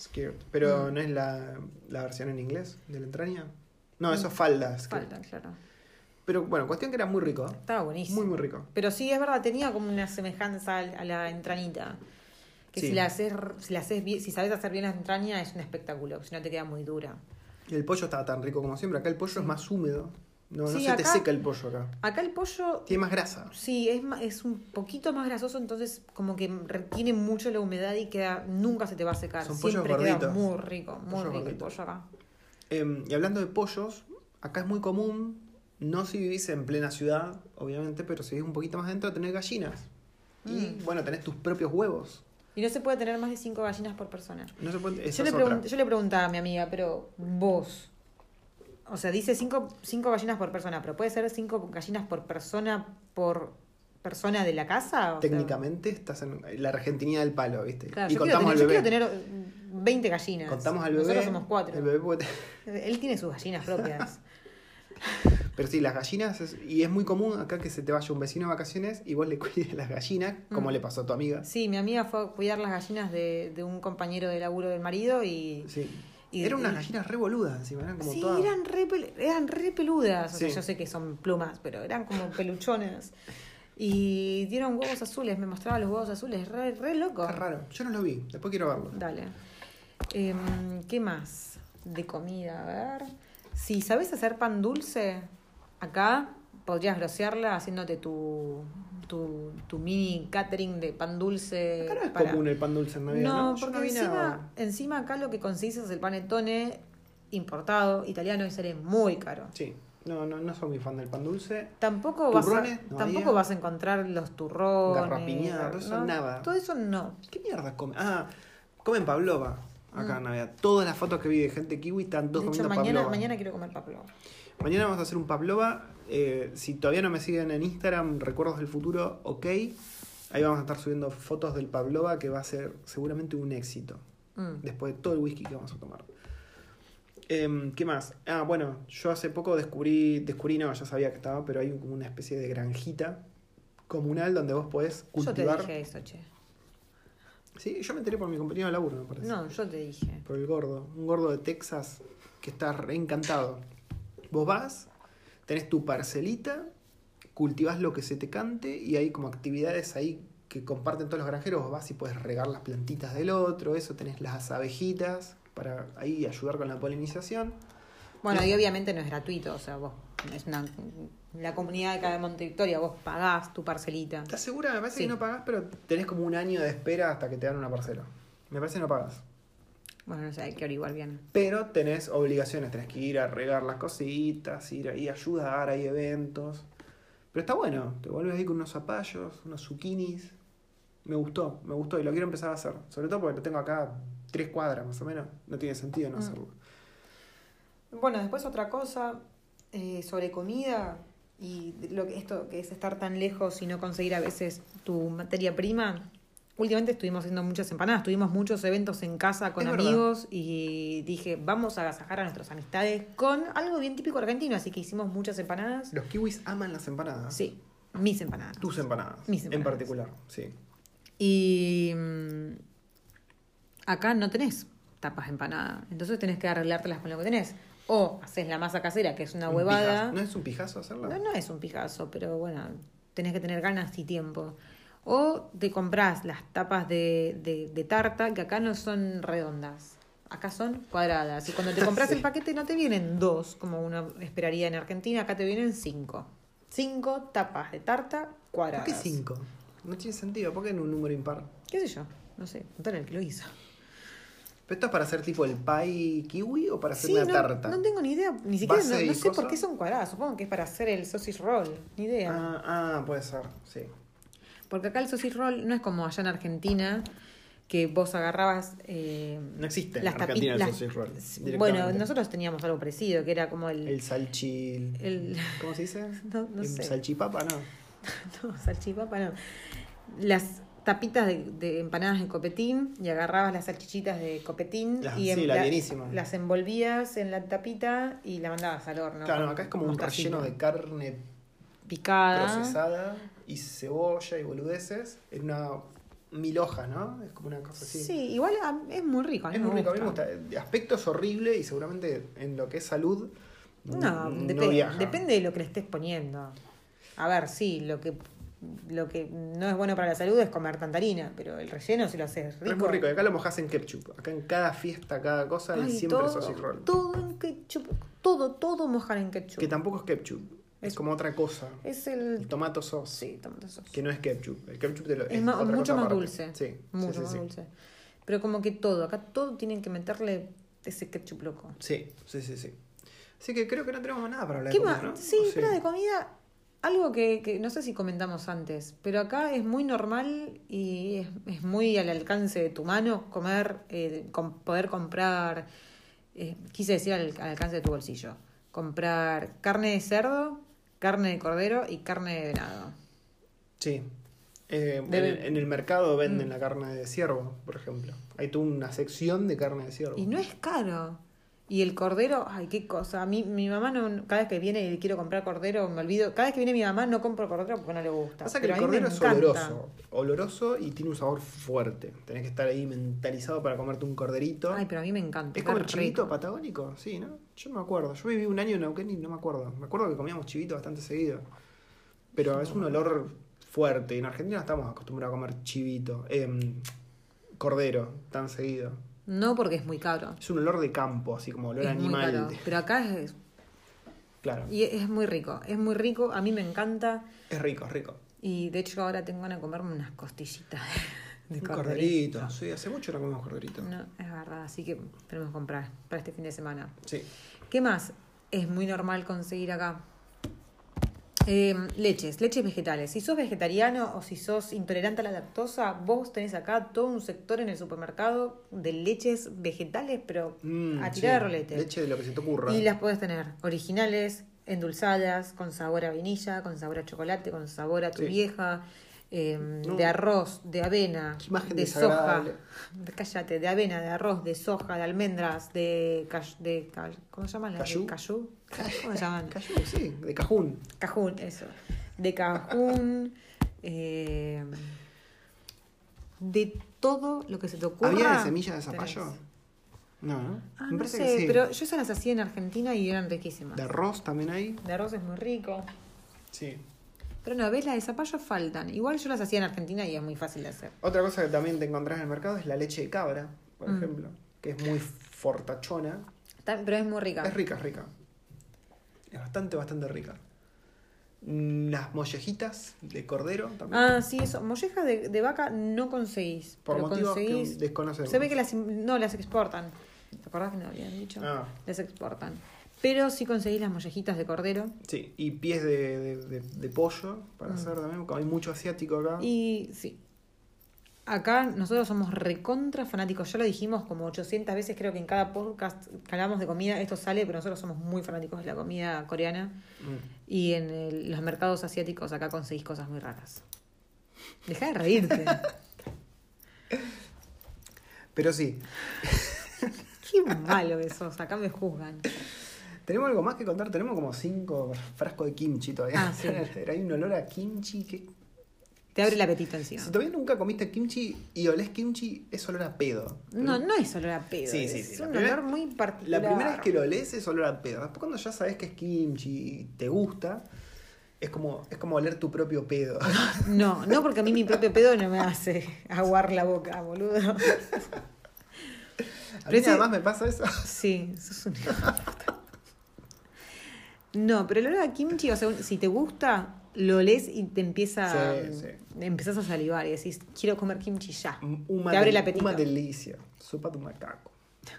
Scared. Pero Mm. no es la, la versión en inglés de la entraña. No, eso es falda. Falta, claro. Pero bueno, cuestión que era muy rico. Estaba buenísimo. Muy, muy rico. Pero sí, es verdad, tenía como una semejanza a la entrañita. Que Sí. si la haces, si la haces bien, si sabes hacer bien la entraña es un espectáculo, si no te queda muy dura. Y el pollo estaba tan rico como siempre. Acá el pollo es más húmedo. No, no Sí, se te seca el pollo acá. Acá el pollo Tiene más grasa. sí es es un poquito más grasoso, entonces como que retiene mucho la humedad y queda nunca se te va a secar. Son pollos Siempre queda gorditos. muy rico, muy rico el pollo acá. Eh, y hablando de pollos, acá es muy común, no si vivís en plena ciudad, obviamente, pero si vivís un poquito más adentro, tener gallinas. Y Mm. bueno, tenés tus propios huevos. Y no se puede tener más de cinco gallinas por persona. No se puede, esa Yo le, pregun- yo le preguntaba a mi amiga, pero vos, o sea, dice cinco, cinco gallinas por persona, pero puede ser cinco gallinas por persona por persona de la casa. Sea, Técnicamente estás en la argentinidad del palo, ¿viste? claro, y yo, quiero contamos tener, yo quiero bebé. tener mm, 20 gallinas. Contamos al bebé. Nosotros somos cuatro. el bebé puede- Él tiene sus gallinas propias. Pero sí, las gallinas, es- y es muy común acá que se te vaya un vecino de vacaciones y vos le cuides las gallinas, como Mm. le pasó a tu amiga. sí, mi amiga fue a cuidar las gallinas de, de un compañero de laburo del marido y... Sí. Y- eran unas gallinas re boludas encima, eran como sí, todas. eran re, eran re peludas. O sea, yo sé que son plumas, pero eran como peluchonas. Y dieron huevos azules, me mostraba los huevos azules, re, re loco. Qué raro. Yo no lo vi, después quiero verlo. Dale. Em, ¿Qué más? De comida, a ver. Si sabes hacer pan dulce, acá podrías grosearla haciéndote tu, tu, tu mini catering de pan dulce. Acá no es para- común el pan dulce en Navidad, ¿no? No, porque no vi encima, nada. encima acá lo que consigues es el panettone importado, italiano, y sale muy caro. Sí, no, no, no soy muy fan del pan dulce. Tampoco, vas a, tampoco había. vas a encontrar los turrones. Garrapiñada, todo eso ¿no? nada. Todo eso no. ¿Qué mierda comen? Ah, comen pavlova acá en Navidad. Todas las fotos que vi de gente kiwi están Mm. De hecho, comiendo mañana, pavlova. mañana quiero comer pavlova. Mañana vamos a hacer un pavlova. Eh, si todavía no me siguen en Instagram, Recuerdos del Futuro, ok. Ahí vamos a estar subiendo fotos del pavlova que va a ser seguramente un éxito. Mm. Después de todo el whisky que vamos a tomar. Em, ¿Qué más? Ah, bueno, yo hace poco descubrí, descubrí, no, ya sabía que estaba, pero hay como una especie de granjita comunal donde vos podés Yo te cultivar. dije eso, che. Sí, yo me enteré por mi compañero de laburo, me parece. No, yo te dije. Por el gordo. Un gordo de Texas que está re encantado. Vos vas, tenés tu parcelita, cultivás lo que se te cante y hay como actividades ahí que comparten todos los granjeros. Vos vas y puedes regar las plantitas del otro, eso, tenés las abejitas para ahí ayudar con la polinización. Bueno, No. y obviamente no es gratuito, o sea, vos, es una, la comunidad de acá de Monte Victoria, vos pagás tu parcelita. ¿Estás segura? Me parece Sí. que no pagás, pero tenés como un año de espera hasta que te dan una parcela. Me parece que no pagás. Bueno, no sé, hay que averiguar bien. Pero tenés obligaciones, tenés que ir a regar las cositas, ir ahí a ayudar, hay eventos. Pero está bueno, te vuelves ahí con unos zapallos, unos zucchinis. Me gustó, me gustó y lo quiero empezar a hacer. Sobre todo porque lo tengo acá tres cuadras más o menos. No tiene sentido no Mm. hacerlo. Bueno, después otra cosa eh, sobre comida y lo que esto que es estar tan lejos y no conseguir a veces tu materia prima. Últimamente estuvimos haciendo muchas empanadas, tuvimos muchos eventos en casa con Es verdad. amigos y dije, vamos a agasajar a nuestras amistades con algo bien típico argentino, así que hicimos muchas empanadas. Los kiwis aman las empanadas. Sí, mis empanadas. Tus empanadas. Mis En empanadas. particular, sí. Y mm, acá no tenés tapas de empanada, entonces tenés que arreglártelas con lo que tenés. O haces la masa casera, que es una Un huevada. pijazo. ¿No es un pijazo hacerla? No, no es un picasso, pero bueno, tenés que tener ganas y tiempo. O te comprás las tapas de, de, de tarta, que acá no son redondas, acá son cuadradas. Y cuando te compras Sí. el paquete no te vienen dos, como uno esperaría en Argentina, acá te vienen cinco. Cinco tapas de tarta ¿Por cuadradas. qué cinco? No tiene sentido. ¿Por qué en un número impar? ¿Qué sé yo? No sé, preguntale al que lo hizo. ¿Pero esto es para hacer tipo el pie kiwi o para hacer Sí, una no, tarta? no tengo ni idea, ni siquiera, ¿Base no, no sé cosa? por qué son cuadradas. Supongo que es para hacer el sausage roll, ni idea. Ah, ah, puede ser, sí. Porque acá el sausage roll no es como allá en Argentina, que vos agarrabas... eh, No existe en las Argentina tapi- el sausage roll. Bueno, nosotros teníamos algo parecido, que era como el... El salchi... el- ¿Cómo se dice? no, no ¿El sé. Salchipapa, no. No, salchipapa no. Las tapitas de, de empanadas de copetín y agarrabas las salchichitas de copetín Las- y sí, en- la bienísima. las envolvías en la tapita y la mandabas al horno. claro, acá es como un relleno de carne picada. procesada y cebolla y boludeces en una mil hojas, ¿no? Es como una cosa así. Sí, igual a- es muy rico. a mí Es muy rico, a mí me gusta. De aspecto es horrible y seguramente en lo que es salud No, no depe- viaja. depende de lo que le estés poniendo. A ver, sí, lo que lo que no es bueno para la salud es comer tanta harina, pero el relleno si lo haces rico. es muy rico. Y acá lo mojas en ketchup. Acá en cada fiesta, cada cosa, Ay, siempre todo, sausage roll. todo en ketchup, todo, todo mojar en ketchup. Que tampoco es ketchup. Es Es- como otra cosa. Es El el tomato sauce. sí, tomate sauce. Que no es ketchup. El ketchup te lo, es otra mucho cosa más aparte. dulce. Sí, mucho sí, sí, más sí. dulce. Pero como que todo, acá todo tienen que meterle ese ketchup loco. Sí, sí, sí, sí. Así que creo que no tenemos más nada para hablar ¿Qué de más? comida, ¿no? Sí, ¿O pero de comida, algo que, que no sé si comentamos antes, pero acá es muy normal y es, es muy al alcance de tu mano comer, eh, com- poder comprar, eh, quise decir al, al alcance de tu bolsillo, comprar carne de cerdo, carne de cordero y carne de venado. Sí. Eh, en, en el mercado venden Mm. la carne de ciervo, por ejemplo. Hay toda una sección de carne de ciervo. Y no es caro. Y el cordero, ay, qué cosa. A mí, mi mamá, no, cada vez que viene y quiero comprar cordero, me olvido. Cada vez que viene mi mamá, no compro cordero porque no le gusta. Pasa que Pero el cordero es encanta. oloroso. Oloroso y tiene un sabor fuerte. Tenés que estar ahí mentalizado para comerte un corderito. Ay, pero a mí me encanta. ¿Es como el patagónico? Sí, ¿no? Yo no me acuerdo. Yo viví un año en Neuquén y no me acuerdo. Me acuerdo que comíamos chivito bastante seguido. Pero es un olor fuerte. En Argentina estamos acostumbrados a comer chivito. em, cordero tan seguido. No porque es muy caro. Es un olor de campo, así como olor es muy animal. caro. Pero acá es, Claro. y es muy rico. Es muy rico. A mí me encanta. Es rico, es rico. Y de hecho ahora tengo ganas de comerme unas costillitas de Un corderito. corderito. Sí, hace mucho no comemos corderito. No, es verdad. Así que tenemos que comprar para este fin de semana. Sí. ¿Qué más es muy normal conseguir acá? Eh, leches, leches vegetales. Si sos vegetariano o si sos intolerante a la lactosa, vos tenés acá todo un sector en el supermercado de leches vegetales, pero Mm, a tirar sí. rolete. Leche de lo que se te ocurra. Y las podés tener originales, endulzadas, con sabor a vainilla, con sabor a chocolate, con sabor a tu Sí. vieja, eh, No. de arroz, de avena, de soja, cállate, de avena, de arroz, de soja, de almendras, de, de ¿cómo se llaman? Cayú. Cayú. ¿Cómo se llaman? Cayú, sí, de cajún. Cajún, eso. De cajún. eh, de todo lo que se te ocurra. ¿Había de semilla de zapallo? tenés. No, ¿no? Ah, Me no sé, que sí. pero yo esas las hacía en Argentina y eran riquísimas. De arroz también hay. De arroz es muy rico. Sí. Pero no, ves, las de zapallo faltan. Igual yo las hacía en Argentina y es muy fácil de hacer. Otra cosa que también te encontrás en el mercado es la leche de cabra, por Mm. ejemplo, que es muy fortachona. Pero es muy rica. Es rica, es rica. Es bastante, bastante rica. Mm, Las mollejitas de cordero también. Ah, sí, eso. Mollejas de, de vaca no conseguís. por pero motivos conseguís. que desconocemos. Se ve que las, no, las exportan. ¿Te acordás que no habían dicho? Ah. Las exportan. Pero sí conseguís las mollejitas de cordero. Sí, y pies de, de- de- de pollo para Mm. hacer también, porque hay mucho asiático acá. Y sí. Acá nosotros somos recontra fanáticos. Ya lo dijimos como 800 veces, creo que en cada podcast que hablamos de comida, esto sale, pero nosotros somos muy fanáticos de la comida coreana. Mm. Y en el- los mercados asiáticos acá conseguís cosas muy raras. Deja de reírte. Pero sí, Qué malo que sos. Acá me juzgan. Tenemos algo más que contar. Tenemos como cinco frascos de kimchi todavía. Ah, sí. Hay un olor a kimchi que Te abre el apetito encima. Si todavía nunca comiste kimchi y olés kimchi, es olor a pedo. No, no es olor a pedo. Sí, sí, es sí, la un primera- olor muy particular. La primera vez que lo olés es olor a pedo. Después cuando ya sabes que es kimchi y te gusta, es como, es como oler tu propio pedo. No, no porque a mí mi propio pedo no me hace aguar la boca, boludo. A mí Pero ese- nada más me pasa eso. Sí, un hijo de puta. No, pero el olor a kimchi, o sea, si te gusta, lo olés y te empieza. Sí, sí. Empezás a salivar y decís, quiero comer kimchi ya. Uma te abre el apetito. Uma delicia. Sopa tu macaco.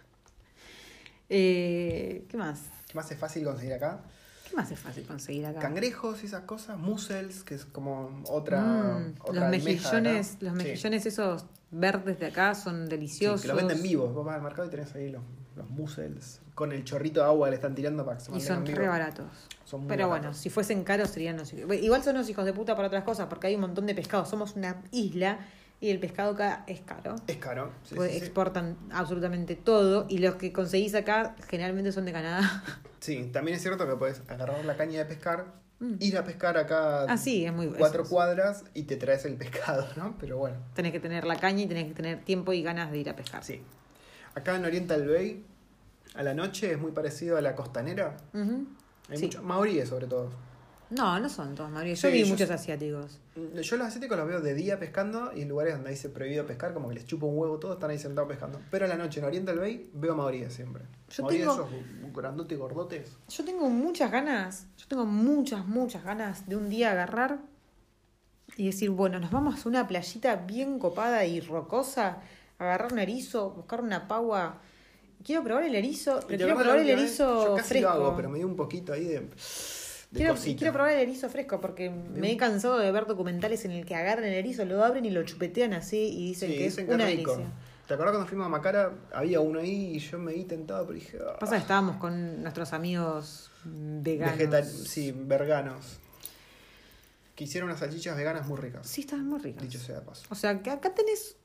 Eh, ¿Qué más? ¿Qué más es fácil conseguir acá? ¿Qué más es fácil conseguir acá? Cangrejos y esas cosas. Mussels, que es como otra. Mm, otra los de mejillones, los Sí. mejillones esos verdes de acá son Sí, deliciosos. que los venden vivos. Vos vas al mercado y tenés ahí los, los mussels. Con el chorrito de agua que le están tirando para que se Y son re baratos. Son muy Pero bueno, si fuesen caros serían hijos- Igual son unos hijos de puta para otras cosas, porque hay un montón de pescado. Somos una isla y el pescado acá es caro. Es caro. sí, exportan absolutamente todo y los que conseguís acá generalmente son de Canadá. Sí, también es cierto que puedes agarrar la caña de pescar, Mm. ir a pescar acá Ah, sí, es muy cuatro cuadras y te traes el pescado, ¿no? Pero bueno, Tenés que tener la caña y tenés que tener tiempo y ganas de ir a pescar. sí. Acá en Oriental Bay, a la noche es muy parecido a la costanera. Hay Sí. mucho, maoríes sobre todo. No, no son todos, María. Yo Sí, vi yo- muchos asiáticos. Yo los asiáticos los veo de día pescando y en lugares donde dice prohibido pescar, como que les chupa un huevo todo, están ahí sentados pescando. Pero a la noche en Oriental Bay veo maoríes siempre. Yo maoríes tengo- esos grandotes y gordotes. Yo tengo muchas ganas, yo tengo muchas, muchas ganas de un día agarrar y decir, bueno, nos vamos a una playita bien copada y rocosa, agarrar un erizo, buscar una pagua. Quiero probar el erizo, ¿Y te pero quiero acordás probar el erizo Yo casi fresco. lo hago, pero me dio un poquito ahí de, de quiero, cosita. quiero probar el erizo fresco porque me he cansado de ver documentales en el que agarran el erizo, lo abren y lo chupetean así y dicen Sí, que dicen es que una rico. delicia. ¿Te acuerdas cuando fuimos a Macara? Había uno ahí y yo me di tentado, pero dije. ah, Pasa que estábamos con nuestros amigos veganos. vegetal- sí, veganos. Que hicieron unas salchichas veganas muy ricas. Sí, estaban muy ricas. Dicho sea de paso. O sea, que acá tenés.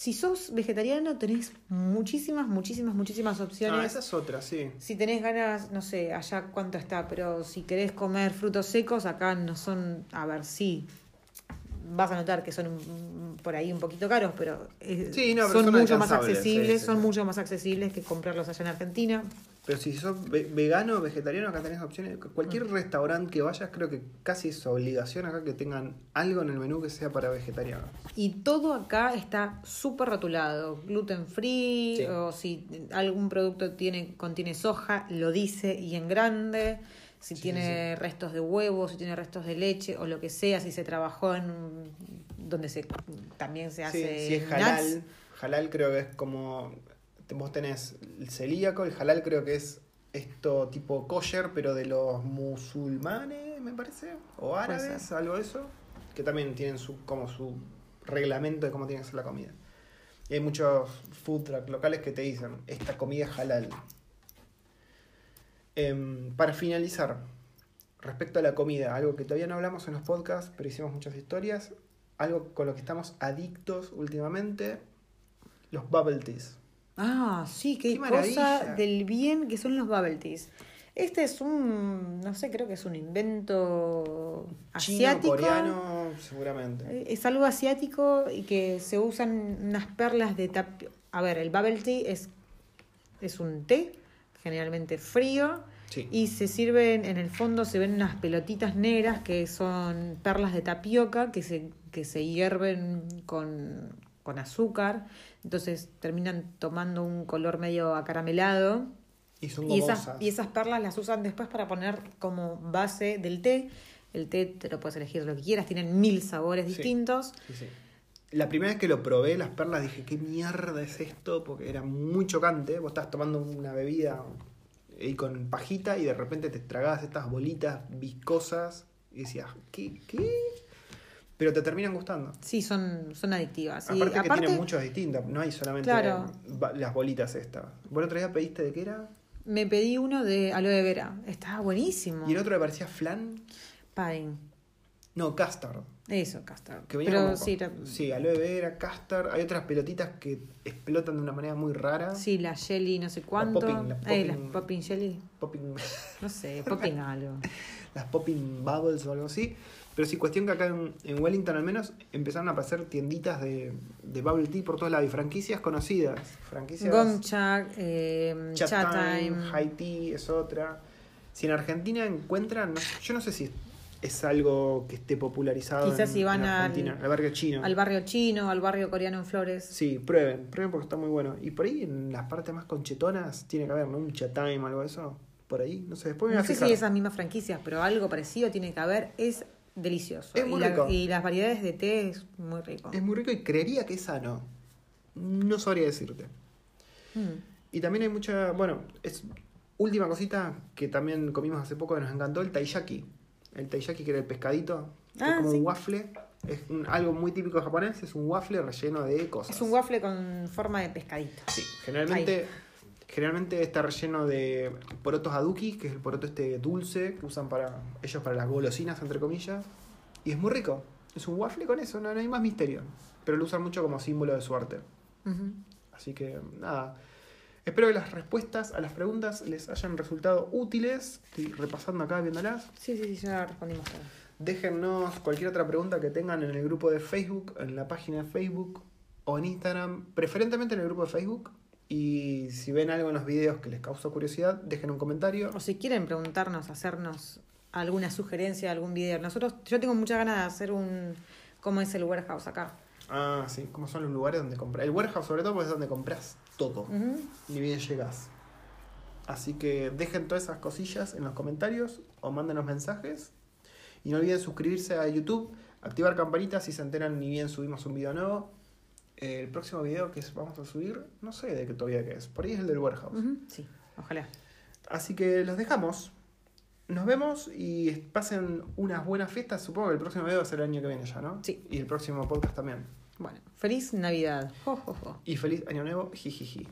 Si sos vegetariano, tenés muchísimas, muchísimas, muchísimas opciones. Ah, esa es otra, sí. Si tenés ganas, no sé, allá cuánto está, pero si querés comer frutos secos, acá no son. A ver, sí. Vas a notar que son por ahí un poquito caros, pero, eh, Sí, no, pero son, son mucho más accesibles, sí, sí, son mucho más accesibles que comprarlos allá en Argentina. Pero si sos ve- vegano o vegetariano, acá tenés opciones. Cualquier Mm. restaurante que vayas, creo que casi es obligación acá que tengan algo en el menú que sea para vegetariano. Y todo acá está súper rotulado, gluten free, Sí. o si algún producto tiene, contiene soja, lo dice y en grande. Si Sí, tiene restos de huevo, si tiene restos de leche o lo que sea, si se trabajó en un- donde se también se Sí, hace si es nuts. halal, halal creo que es como. Vos tenés el celíaco, el halal creo que es esto tipo kosher, pero de los musulmanes, me parece, o árabes, algo de eso, que también tienen su como su reglamento de cómo tiene que ser la comida. Y hay muchos food truck locales que te dicen, esta comida es halal. Em, para finalizar, respecto a la comida, algo que todavía no hablamos en los podcasts, pero hicimos muchas historias, algo con lo que estamos adictos últimamente, los bubble teas. Ah, sí, qué, Qué cosa del bien que son los bubble teas. Este es un, no sé, creo que es un invento Chino, asiático. coreano, seguramente. Eh, Es algo asiático y que se usan unas perlas de tapio. A ver, el bubble tea es, es un té, generalmente frío, Sí. y se sirven, en el fondo se ven unas pelotitas negras que son perlas de tapioca que se, que se hierven con, con azúcar, entonces terminan tomando un color medio acaramelado. Y son Y esas, y esas perlas las usan después para poner como base del té. El té te lo puedes elegir lo que quieras, tienen mil sabores Sí. distintos. Sí, sí. La primera vez que lo probé, las perlas, dije, ¿qué mierda es esto? Porque era muy chocante. Vos estás tomando una bebida y con pajita y de repente te tragabas estas bolitas viscosas y decías, ¿qué? ¿Qué? Pero te terminan gustando. Sí, son, son adictivas. Y Aparte que tienen muchas distintas, no hay solamente Claro. las bolitas estas. ¿Vos el otro día pediste de qué era? me pedí uno de aloe vera. Estaba buenísimo. Y el otro le parecía flan. Pudding. No, custard. Eso, custard. Que venía Pero como- sí, era- sí, aloe vera, custard. Hay otras pelotitas que explotan de una manera muy rara. sí, la jelly no sé cuánto. popping, la Eh, popping. las popping jelly. Popping, No sé, popping algo. las popping bubbles o algo así. Pero sí, cuestión que acá en, en Wellington al menos empezaron a aparecer tienditas de, de bubble tea por todos lados y franquicias conocidas. Franquicias Gongcha, eh, Chat Time. High Tea es otra. Si en Argentina encuentran, no- yo no sé si es algo que esté popularizado Quizás en, si van en al- Argentina, al barrio chino. Al barrio chino, al barrio coreano en Flores. Sí, prueben, prueben porque está muy bueno. Y por ahí en las partes más conchetonas tiene que haber, ¿no? Un chat time, algo de eso. Por ahí, no sé, después me voy No a sé fijar. si esas mismas franquicias, pero algo parecido tiene que haber. Es delicioso. Es muy y, la- rico. y las variedades de té es muy rico. Es muy rico y creería que es sano. No sabría decirte. Mm. Y también hay mucha, bueno, es última cosita que también comimos hace poco que nos encantó, el taiyaki. El taiyaki que era el pescadito, que Ah, es como sí. un waffle. Es un- algo muy típico japonés, es un waffle relleno de cosas. Es un waffle con forma de pescadito. Sí, generalmente, generalmente está relleno de porotos aduki, que es el poroto este dulce que usan para ellos para las golosinas, entre comillas. Y es muy rico. Es un waffle con eso, no, no hay más misterio. Pero lo usan mucho como símbolo de suerte. Ujú. Así que nada. Espero que las respuestas a las preguntas les hayan resultado útiles. Estoy repasando acá, viéndolas. Sí, sí, sí, ya respondimos todo. Déjennos cualquier otra pregunta que tengan en el grupo de Facebook, en la página de Facebook o en Instagram, preferentemente en el grupo de Facebook. Y si ven algo en los videos que les causó curiosidad, dejen un comentario. O si quieren preguntarnos, hacernos alguna sugerencia, algún video. Nosotros, yo tengo muchas ganas de hacer un cómo es el warehouse acá. Ah, sí, cómo son los lugares donde comprar. El warehouse, sobre todo, porque es donde compras todo. Ni bien llegas. Así que dejen todas esas cosillas en los comentarios o mándenos mensajes. Y no olviden suscribirse a YouTube, activar campanitas si se enteran ni bien subimos un video nuevo. El próximo video que vamos a subir, no sé de qué todavía que es. Por ahí es el del warehouse. Sí, ojalá. Así que los dejamos. Nos vemos y pasen unas buenas fiestas. Supongo que el próximo video va a ser el año que viene ya, ¿no? Sí. Y el próximo podcast también. Bueno, feliz Navidad. Jo, jo, jo. Y feliz año nuevo. Jijiji.